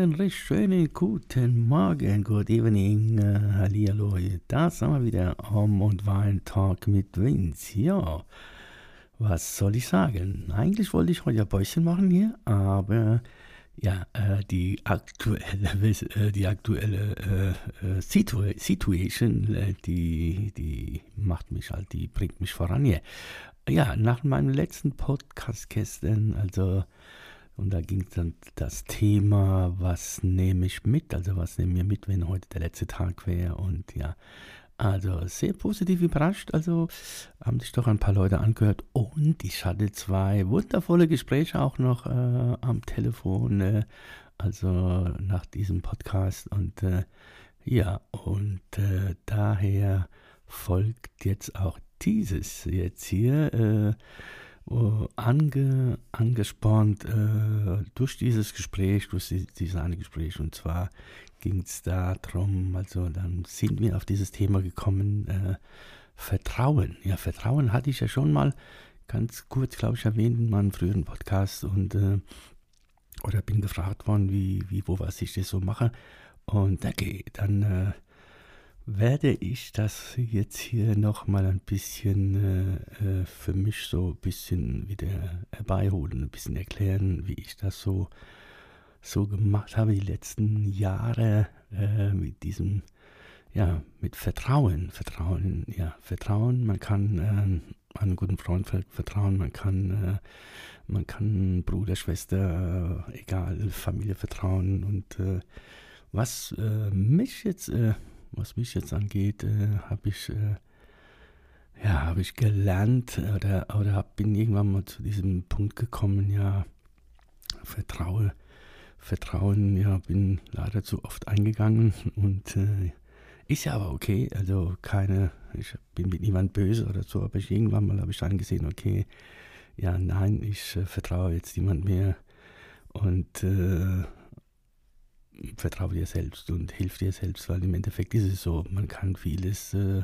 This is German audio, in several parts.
Einen recht schönen guten Morgen, good evening, uh, hallihallo. Da sind wir wieder, Om und Wein Talk mit Vince. Ja, was soll ich sagen? Eigentlich wollte ich heute ein Bäuschen machen hier, aber ja, äh, die aktuelle, äh, die aktuelle äh, äh Situ Situation, äh, die, die macht mich halt, die bringt mich voran hier. Ja, nach meinem letzten Podcast gestern, also und da ging dann das Thema, was nehme ich mit, also was nehmen wir mit, wenn heute der letzte Tag wäre. Und ja, also sehr positiv überrascht. Also haben sich doch ein paar Leute angehört. Und ich hatte zwei wundervolle Gespräche auch noch äh, am Telefon, äh, also nach diesem Podcast. Und äh, ja, und äh, daher folgt jetzt auch dieses jetzt hier äh, ange, angespornt äh, durch dieses Gespräch, durch dieses eine Gespräch. Und zwar ging es darum, also dann sind wir auf dieses Thema gekommen, äh, Vertrauen. Ja, Vertrauen hatte ich ja schon mal ganz kurz, glaube ich, erwähnt in meinem früheren Podcast und äh, oder bin gefragt worden, wie, wie, wo, was ich das so mache. Und okay, dann äh, werde ich das jetzt hier nochmal ein bisschen äh, äh, für mich so ein bisschen wieder herbeiholen, ein bisschen erklären, wie ich das so, so gemacht habe die letzten Jahre äh, mit diesem, ja, mit Vertrauen. Vertrauen, ja, Vertrauen, man kann äh, einen guten Freund vertrauen, man kann, äh, man kann Bruder, Schwester, äh, egal, Familie vertrauen und was mich jetzt was mich jetzt angeht, äh, habe ich, äh, ja, habe ich gelernt oder, oder hab, bin irgendwann mal zu diesem Punkt gekommen, ja, vertraue, Vertrauen, ja, bin leider zu oft eingegangen und äh, ist ja aber okay, also keine, ich bin mit niemand böse oder so, aber ich, irgendwann mal habe ich angesehen, okay, ja, nein, ich äh, vertraue jetzt niemand mehr und äh, vertraue dir selbst und hilf dir selbst, weil im Endeffekt ist es so, man kann vieles, äh,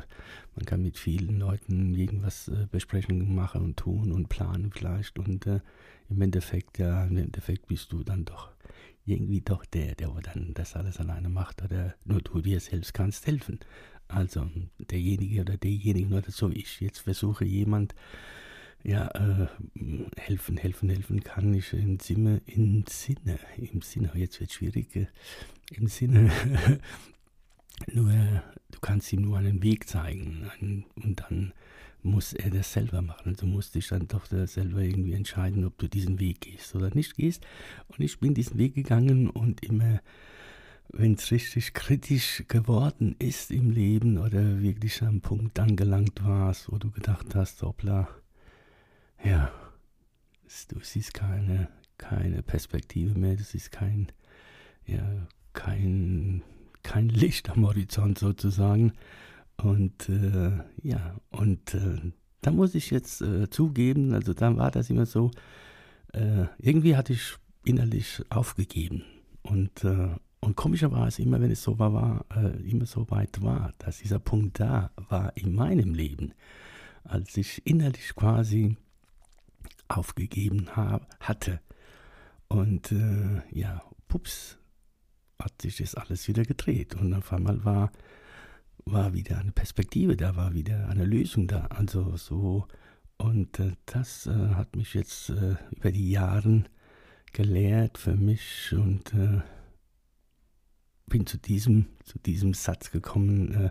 man kann mit vielen Leuten irgendwas äh, besprechen, machen und tun und planen vielleicht und äh, im Endeffekt, ja, im Endeffekt bist du dann doch irgendwie doch der, der dann das alles alleine macht oder nur du dir selbst kannst helfen. Also derjenige oder derjenige, oder so ich jetzt versuche jemand, ja, äh, helfen, helfen, helfen kann ich im Sinne, im Sinne, im Sinne, jetzt wird es schwierig, äh, im Sinne, nur, du kannst ihm nur einen Weg zeigen einen, und dann muss er das selber machen. Also musst dich dann doch selber irgendwie entscheiden, ob du diesen Weg gehst oder nicht gehst. Und ich bin diesen Weg gegangen und immer, wenn es richtig kritisch geworden ist im Leben oder wirklich am Punkt angelangt warst, wo du gedacht hast, hoppla, ja, du siehst keine, keine Perspektive mehr, du siehst kein, ja, kein, kein Licht am Horizont sozusagen. Und äh, ja, und äh, da muss ich jetzt äh, zugeben, also da war das immer so, äh, irgendwie hatte ich innerlich aufgegeben. Und, äh, und komischerweise, immer wenn es so war, war äh, immer so weit war, dass dieser Punkt da war in meinem Leben, als ich innerlich quasi aufgegeben hab, hatte. Und äh, ja, pups, hat sich das alles wieder gedreht. Und auf einmal war, war wieder eine Perspektive da, war wieder eine Lösung da. Also so, und äh, das äh, hat mich jetzt äh, über die Jahre gelehrt für mich und äh, bin zu diesem, zu diesem Satz gekommen, äh,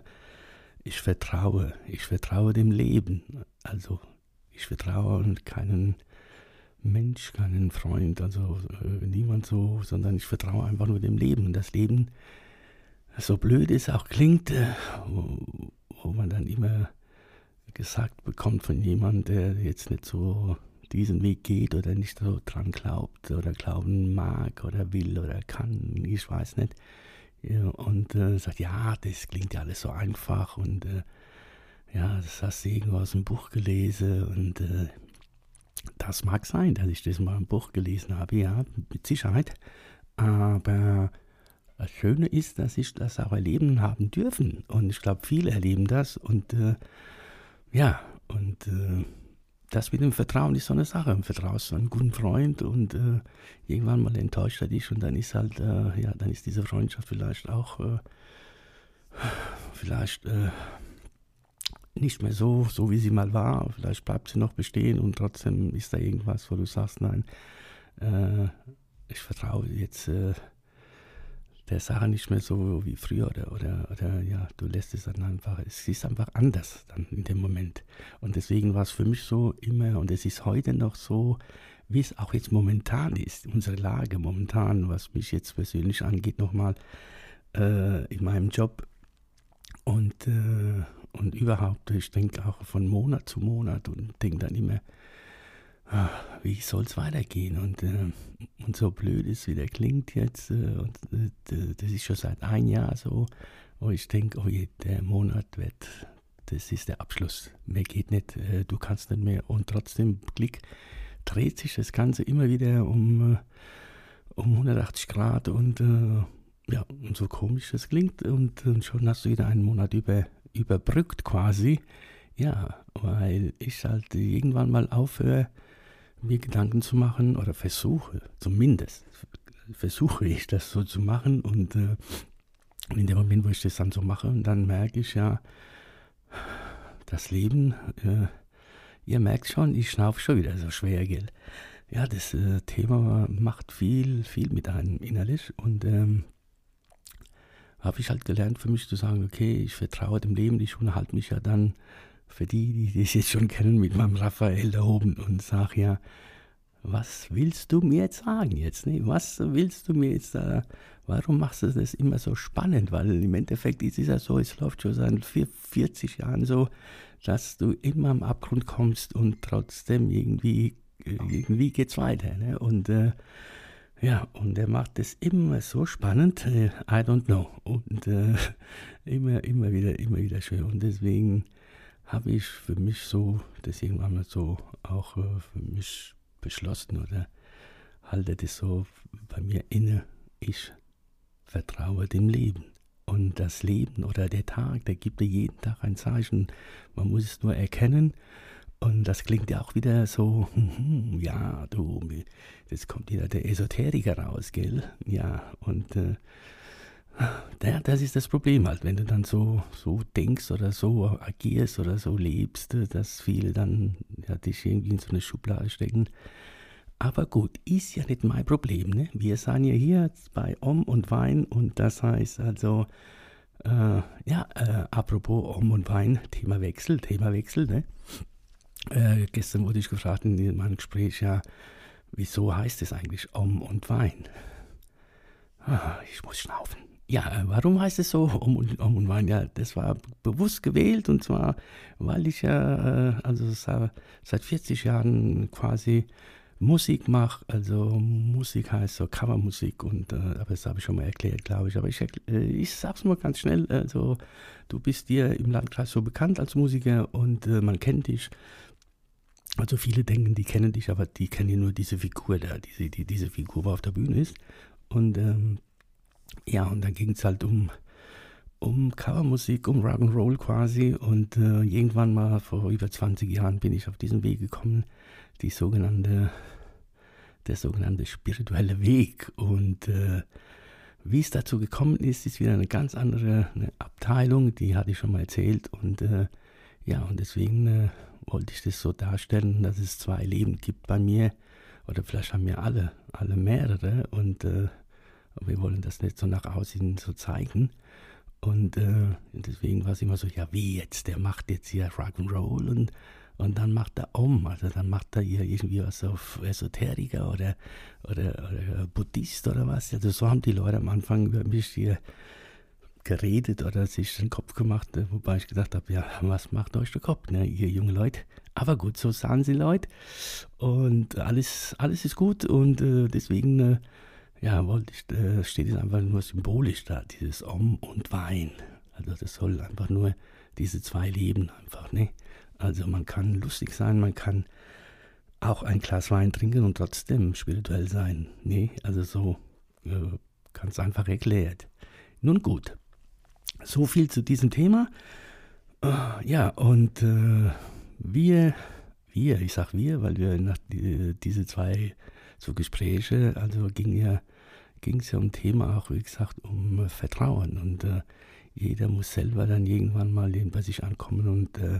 ich vertraue, ich vertraue dem Leben. Also ich vertraue und keinen Mensch, keinen Freund, also äh, niemand so, sondern ich vertraue einfach nur dem Leben. Und das Leben, so blöd es auch klingt, äh, wo, wo, man dann immer gesagt bekommt von jemandem, der jetzt nicht so diesen Weg geht oder nicht so dran glaubt oder glauben mag oder will oder kann, ich weiß nicht. Ja, und äh, sagt, ja, das klingt ja alles so einfach und äh, ja, das hast du irgendwo aus dem Buch gelesen und äh, das mag sein, dass ich das mal im Buch gelesen habe, ja, mit Sicherheit. Aber das Schöne ist, dass ich das auch erleben haben dürfen. Und ich glaube, viele erleben das. Und äh, ja, und äh, das mit dem Vertrauen ist so eine Sache. Im Vertraust einen guten Freund und äh, irgendwann mal enttäuscht er dich und dann ist halt, äh, ja, dann ist diese Freundschaft vielleicht auch, äh, vielleicht äh, nicht mehr so, so wie sie mal war. Vielleicht bleibt sie noch bestehen und trotzdem ist da irgendwas, wo du sagst, nein, äh, ich vertraue jetzt äh, der Sache nicht mehr so wie früher oder, oder, oder ja, du lässt es dann einfach, es ist einfach anders dann in dem Moment. Und deswegen war es für mich so immer und es ist heute noch so, wie es auch jetzt momentan ist, unsere Lage momentan, was mich jetzt persönlich angeht, nochmal äh, in meinem Job und, äh, und überhaupt, ich denke auch von Monat zu Monat und denke dann immer, Ah, wie soll es weitergehen? Und, äh, und so blöd es wieder klingt jetzt, äh, und, äh, das ist schon seit ein Jahr so, wo ich denke, oh je, der Monat wird, das ist der Abschluss. Mehr geht nicht, äh, du kannst nicht mehr. Und trotzdem, Klick, dreht sich das Ganze immer wieder um, äh, um 180 Grad und äh, ja, und so komisch das klingt und, und schon hast du wieder einen Monat über, überbrückt quasi. Ja, weil ich halt irgendwann mal aufhöre, mir Gedanken zu machen oder versuche, zumindest versuche ich das so zu machen und äh, in dem Moment, wo ich das dann so mache, und dann merke ich ja, das Leben, äh, ihr merkt schon, ich schnaufe schon wieder so schwer, gell? Ja, das äh, Thema macht viel, viel mit einem innerlich und ähm, habe ich halt gelernt für mich zu sagen, okay, ich vertraue dem Leben, ich unterhalte mich ja dann für die, die das jetzt schon kennen, mit meinem Raphael da oben und sage ja, was willst du mir jetzt sagen jetzt? Ne? Was willst du mir jetzt da? Warum machst du das immer so spannend? Weil im Endeffekt ist es ja so, es läuft schon seit 40 Jahren so, dass du immer am Abgrund kommst und trotzdem irgendwie, irgendwie geht's weiter. Ne? Und äh, ja, und er macht das immer so spannend, äh, I don't know. Und äh, immer, immer wieder, immer wieder schön. Und deswegen habe ich für mich so, das irgendwann mal so auch äh, für mich beschlossen oder halte das so bei mir inne, ich vertraue dem Leben. Und das Leben oder der Tag, der gibt dir jeden Tag ein Zeichen. Man muss es nur erkennen. Und das klingt ja auch wieder so, ja, du, jetzt kommt wieder der Esoteriker raus, gell? Ja, und äh, das ist das Problem halt, wenn du dann so, so denkst oder so agierst oder so lebst, dass viele dann ja, dich irgendwie in so eine Schublade stecken. Aber gut, ist ja nicht mein Problem. Ne? Wir sind ja hier bei Om und Wein und das heißt also, äh, ja, äh, apropos Om und Wein, Thema Wechsel, Thema Wechsel. Ne? Äh, gestern wurde ich gefragt in meinem Gespräch, ja, wieso heißt es eigentlich Om und Wein? Ah, ich muss schnaufen. Ja, äh, warum heißt es so um und um und Wein? Ja, das war bewusst gewählt und zwar, weil ich ja, äh, also seit 40 Jahren quasi Musik mache. Also Musik heißt so Covermusik und, äh, aber das habe ich schon mal erklärt, glaube ich. Aber ich, äh, ich sag's nur ganz schnell. Also du bist dir im Landkreis so bekannt als Musiker und äh, man kennt dich. Also viele denken, die kennen dich, aber die kennen ja nur diese Figur da, diese, die, diese Figur, wo auf der Bühne ist. Und ähm, ja, und dann ging es halt um, um Covermusik, um Rock'n'Roll quasi. Und äh, irgendwann mal vor über 20 Jahren bin ich auf diesen Weg gekommen, die sogenannte, der sogenannte spirituelle Weg. Und äh, wie es dazu gekommen ist, ist wieder eine ganz andere eine Abteilung, die hatte ich schon mal erzählt. Und äh, ja, und deswegen äh, wollte ich das so darstellen, dass es zwei Leben gibt bei mir. Oder vielleicht haben wir alle, alle mehrere. Und äh, wir wollen das nicht so nach außen so zeigen. Und äh, deswegen war es immer so, ja, wie jetzt? Der macht jetzt hier Rock'n'Roll und, und dann macht er um. Also dann macht er hier irgendwie was auf Esoteriker oder, oder, oder Buddhist oder was. Also so haben die Leute am Anfang über mich hier geredet oder sich den Kopf gemacht, äh, wobei ich gedacht habe, ja, was macht euch der Kopf, ne, ihr junge Leute? Aber gut, so sahen sie Leute und alles, alles ist gut und äh, deswegen äh, ja, wollte ich, äh, steht es einfach nur symbolisch da, dieses Om und Wein. Also das soll einfach nur diese zwei Leben einfach, ne? Also man kann lustig sein, man kann auch ein Glas Wein trinken und trotzdem spirituell sein. Nee, also so äh, ganz einfach erklärt. Nun gut, so viel zu diesem Thema. Äh, ja, und äh, wir, wir, ich sag wir, weil wir nach die, diese zwei so Gespräche, also ging ja ging es ja um Thema auch, wie gesagt, um Vertrauen. Und äh, jeder muss selber dann irgendwann mal bei sich ankommen und äh,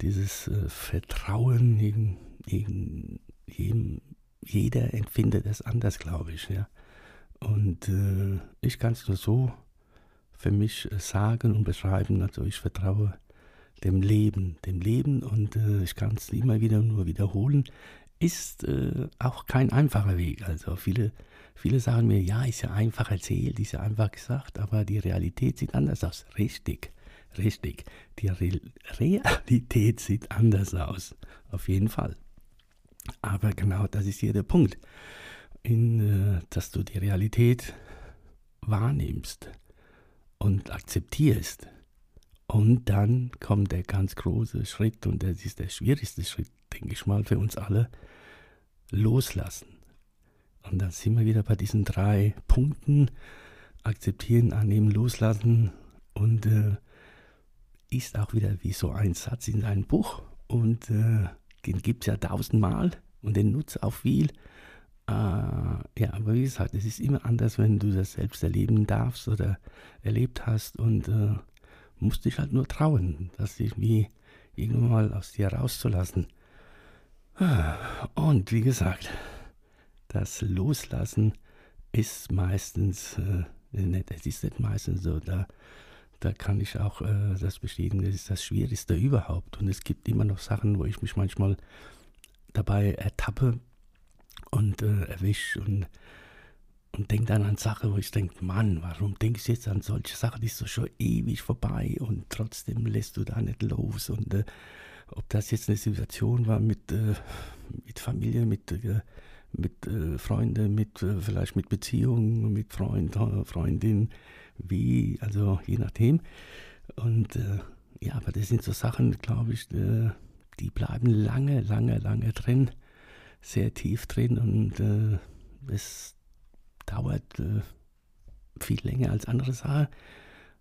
dieses äh, Vertrauen, jeden, jeden, jedem, jeder empfindet es anders, glaube ich. Ja. Und äh, ich kann es nur so für mich äh, sagen und beschreiben. Also ich vertraue dem Leben, dem Leben und äh, ich kann es immer wieder nur wiederholen. Ist äh, auch kein einfacher Weg. Also viele, viele sagen mir, ja, ist ja einfach erzählt, ist ja einfach gesagt, aber die Realität sieht anders aus. Richtig, richtig. Die Re Realität sieht anders aus. Auf jeden Fall. Aber genau das ist hier der Punkt. In, äh, dass du die Realität wahrnimmst und akzeptierst. Und dann kommt der ganz große Schritt, und das ist der schwierigste Schritt, denke ich mal, für uns alle, loslassen. Und dann sind wir wieder bei diesen drei Punkten, akzeptieren, annehmen, loslassen und äh, ist auch wieder wie so ein Satz in einem Buch und äh, den gibt es ja tausendmal und den nutzt auch viel. Äh, ja, aber wie gesagt, es ist immer anders, wenn du das selbst erleben darfst oder erlebt hast und äh, musst dich halt nur trauen, das irgendwie irgendwann mal aus dir rauszulassen. Und wie gesagt, das Loslassen ist meistens, äh, nicht, es ist nicht meistens so, da, da kann ich auch äh, das bestätigen, das ist das Schwierigste überhaupt. Und es gibt immer noch Sachen, wo ich mich manchmal dabei ertappe, und äh, erwische und, und denke dann an Sachen, wo ich denke, Mann, warum denkst du jetzt an solche Sachen, die ist so schon ewig vorbei und trotzdem lässt du da nicht los. Und äh, ob das jetzt eine Situation war mit, äh, mit Familie, mit, äh, mit äh, Freunden, mit äh, vielleicht mit Beziehungen, mit Freund, Freundin, wie, also je nachdem. Und ja, aber das sind so Sachen, glaube ich, die bleiben lange, lange, lange drin sehr tief drin und äh, es dauert äh, viel länger als andere Sachen.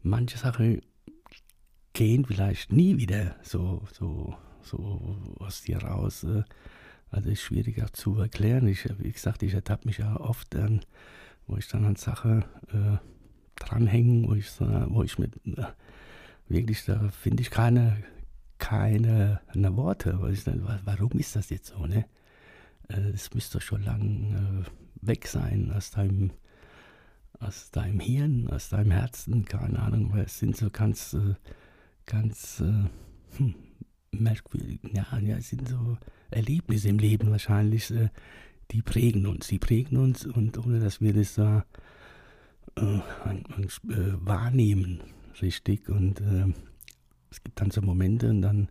Manche Sachen gehen vielleicht nie wieder so, so, so aus dir raus. Äh, also ist schwieriger zu erklären. Ich, wie gesagt, ich ertappe mich ja oft an, wo ich dann an Sachen äh, dranhänge, wo ich, wo ich mit äh, wirklich, da finde ich keine, keine, keine Worte. Ich dann, warum ist das jetzt so, ne? Es äh, müsste schon lang äh, weg sein aus deinem, aus deinem Hirn, aus deinem Herzen, keine Ahnung, weil es sind so ganz, äh, ganz hm, merkwürdig, ja, ja, es sind so Erlebnisse im Leben wahrscheinlich, die prägen uns, die prägen uns und ohne dass wir das da äh, wahrnehmen, richtig, und äh, es gibt dann so Momente und dann,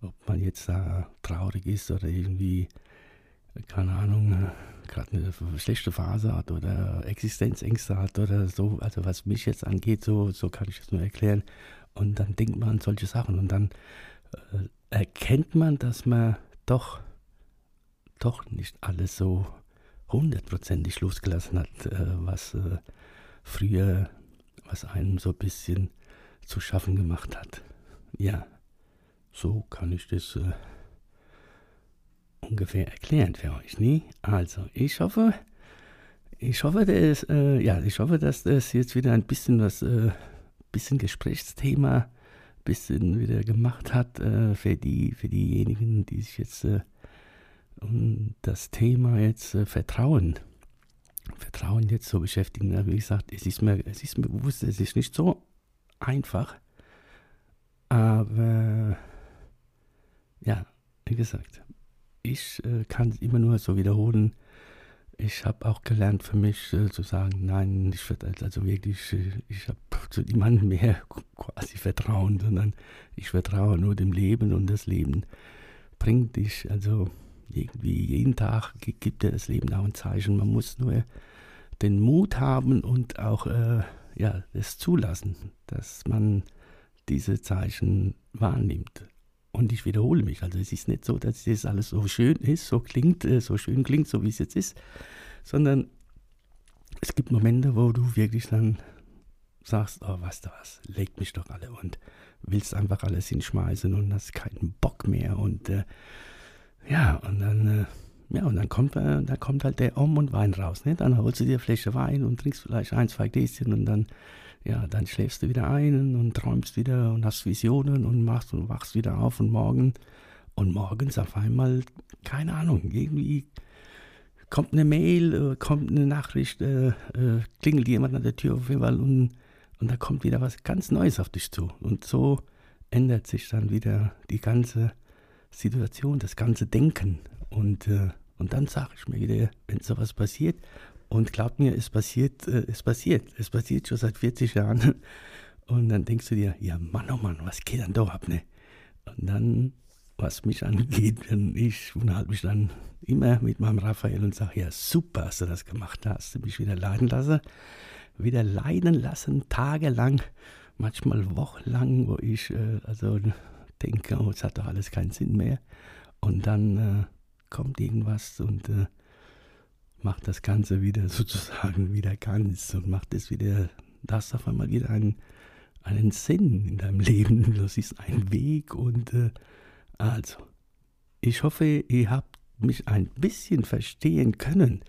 ob man jetzt da traurig ist oder irgendwie keine Ahnung, gerade eine schlechte Phase hat oder Existenzängste hat oder so, also was mich jetzt angeht, so, so kann ich das nur erklären. Und dann denkt man an solche Sachen und dann äh, erkennt man, dass man doch, doch nicht alles so hundertprozentig losgelassen hat, äh, was äh, früher, was einem so ein bisschen zu schaffen gemacht hat. Ja, so kann ich das äh, ungefähr erklären für euch, nie? Also, ich hoffe, ich hoffe, dass, äh, ja, ich hoffe, dass das jetzt wieder ein bisschen was, äh, bisschen Gesprächsthema, bisschen wieder gemacht hat äh, für die, für diejenigen, die sich jetzt äh, um das Thema jetzt äh, Vertrauen, Vertrauen jetzt so beschäftigen. Wie gesagt, es ist mir, es ist mir bewusst, es ist nicht so einfach, aber ja, wie gesagt, ich äh, kann immer nur so wiederholen. Ich habe auch gelernt für mich äh, zu sagen, nein, ich werde also wirklich, äh, ich habe zu niemandem mehr quasi Vertrauen, sondern ich vertraue nur dem Leben und das Leben bringt dich, also irgendwie jeden Tag gibt dir das Leben auch ein Zeichen. Man muss nur den Mut haben und auch äh, ja, es zulassen, dass man diese Zeichen wahrnimmt. Und ich wiederhole mich, also es ist nicht so, dass das alles so schön ist, so klingt, äh, so schön klingt, so wie es jetzt ist, sondern es gibt Momente, wo du wirklich dann sagst, oh, weißt du was, legt mich doch alle und willst einfach alles hinschmeißen und hast keinen Bock mehr und äh, ja, und dann, äh, ja, und dann kommt, äh, dann kommt halt der Om und Wein raus, ne? Dann holst du dir eine Flasche Wein und trinkst vielleicht ein, zwei Gläschen und dann, ja, dann schläfst du wieder ein und träumst wieder und hast Visionen und machst und wachst wieder auf und morgen und morgens auf einmal, keine Ahnung, irgendwie kommt eine Mail, äh, kommt eine Nachricht, äh, äh, klingelt jemand an der Tür auf jeden Fall und, und da kommt wieder was ganz Neues auf dich zu. Und so ändert sich dann wieder die ganze Situation, das ganze Denken. Und, äh, und dann sage ich mir wieder, wenn sowas passiert, und glaubt mir, es passiert, äh, es passiert, es passiert schon seit 40 Jahren. Und dann denkst du dir, ja Mann, oh Mann, was geht dann da ab, ne? Und dann was mich angeht, bin ich unterhalte mich dann immer mit meinem Raphael und sage, ja super, hast du das gemacht, da hast du mich wieder leiden lassen, wieder leiden lassen, tagelang, manchmal wochenlang, wo ich äh, also denke, oh, es hat doch alles keinen Sinn mehr. Und dann äh, kommt irgendwas und äh, macht das Ganze wieder sozusagen wieder ganz und macht es wieder, das auf einmal wieder einen, einen Sinn in deinem Leben. Das ist ein Weg und äh, also, ich hoffe, ihr habt mich ein bisschen verstehen können.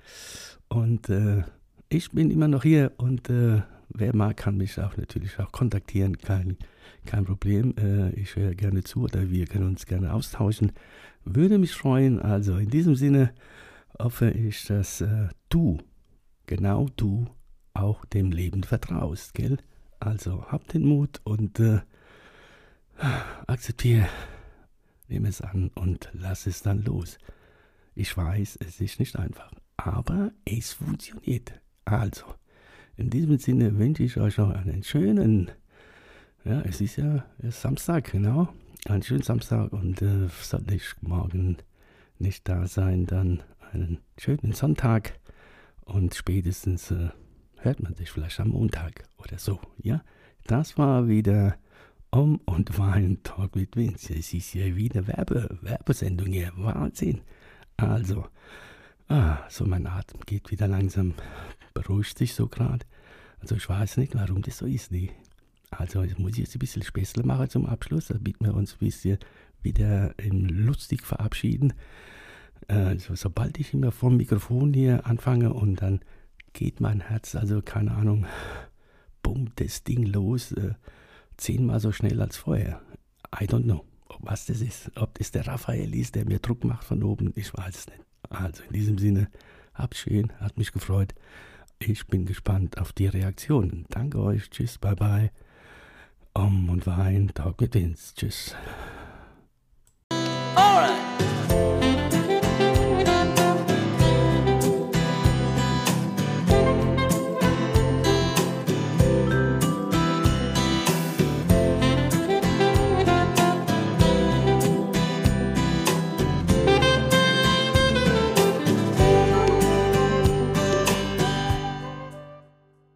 Und äh, ich bin immer noch hier und äh, wer mag, kann mich auch natürlich auch kontaktieren. Kein, kein Problem. Äh, ich höre gerne zu oder wir können uns gerne austauschen. Würde mich freuen. Also in diesem Sinne hoffe ich, dass äh, du, genau du, auch dem Leben vertraust, gell? Also hab den Mut und äh, akzeptiere nimm es an und lass es dann los. Ich weiß, es ist nicht einfach, aber es funktioniert. Also, in diesem Sinne wünsche ich euch noch einen schönen, ja, es ist ja Samstag, genau, einen schönen Samstag und äh, sollte ich morgen nicht da sein, dann einen schönen Sonntag und spätestens äh, hört man sich vielleicht am Montag oder so, ja. Das war wieder um und Wein Talk mit Vince. Es ist ja wieder Werbe, Werbesendung hier. Wahnsinn. Also, ah, so mein Atem geht wieder langsam, beruhigt sich so gerade. Also ich weiß nicht, warum das so ist. Nee. Also ich muss jetzt ein bisschen Späßle machen zum Abschluss, damit wir uns ein bisschen wieder lustig verabschieden. Also, sobald ich immer vom Mikrofon hier anfange und dann geht mein Herz, also keine Ahnung, bumm, das Ding los. Äh, zehnmal so schnell als vorher. I don't know, was das ist. Ob das der Raphael ist, der mir Druck macht von oben, ich weiß es nicht. Also in diesem Sinne, hab's schön, hat mich gefreut. Ich bin gespannt auf die Reaktionen. Danke euch, tschüss, bye bye. Om und Wein, Talk mit Vince, tschüss.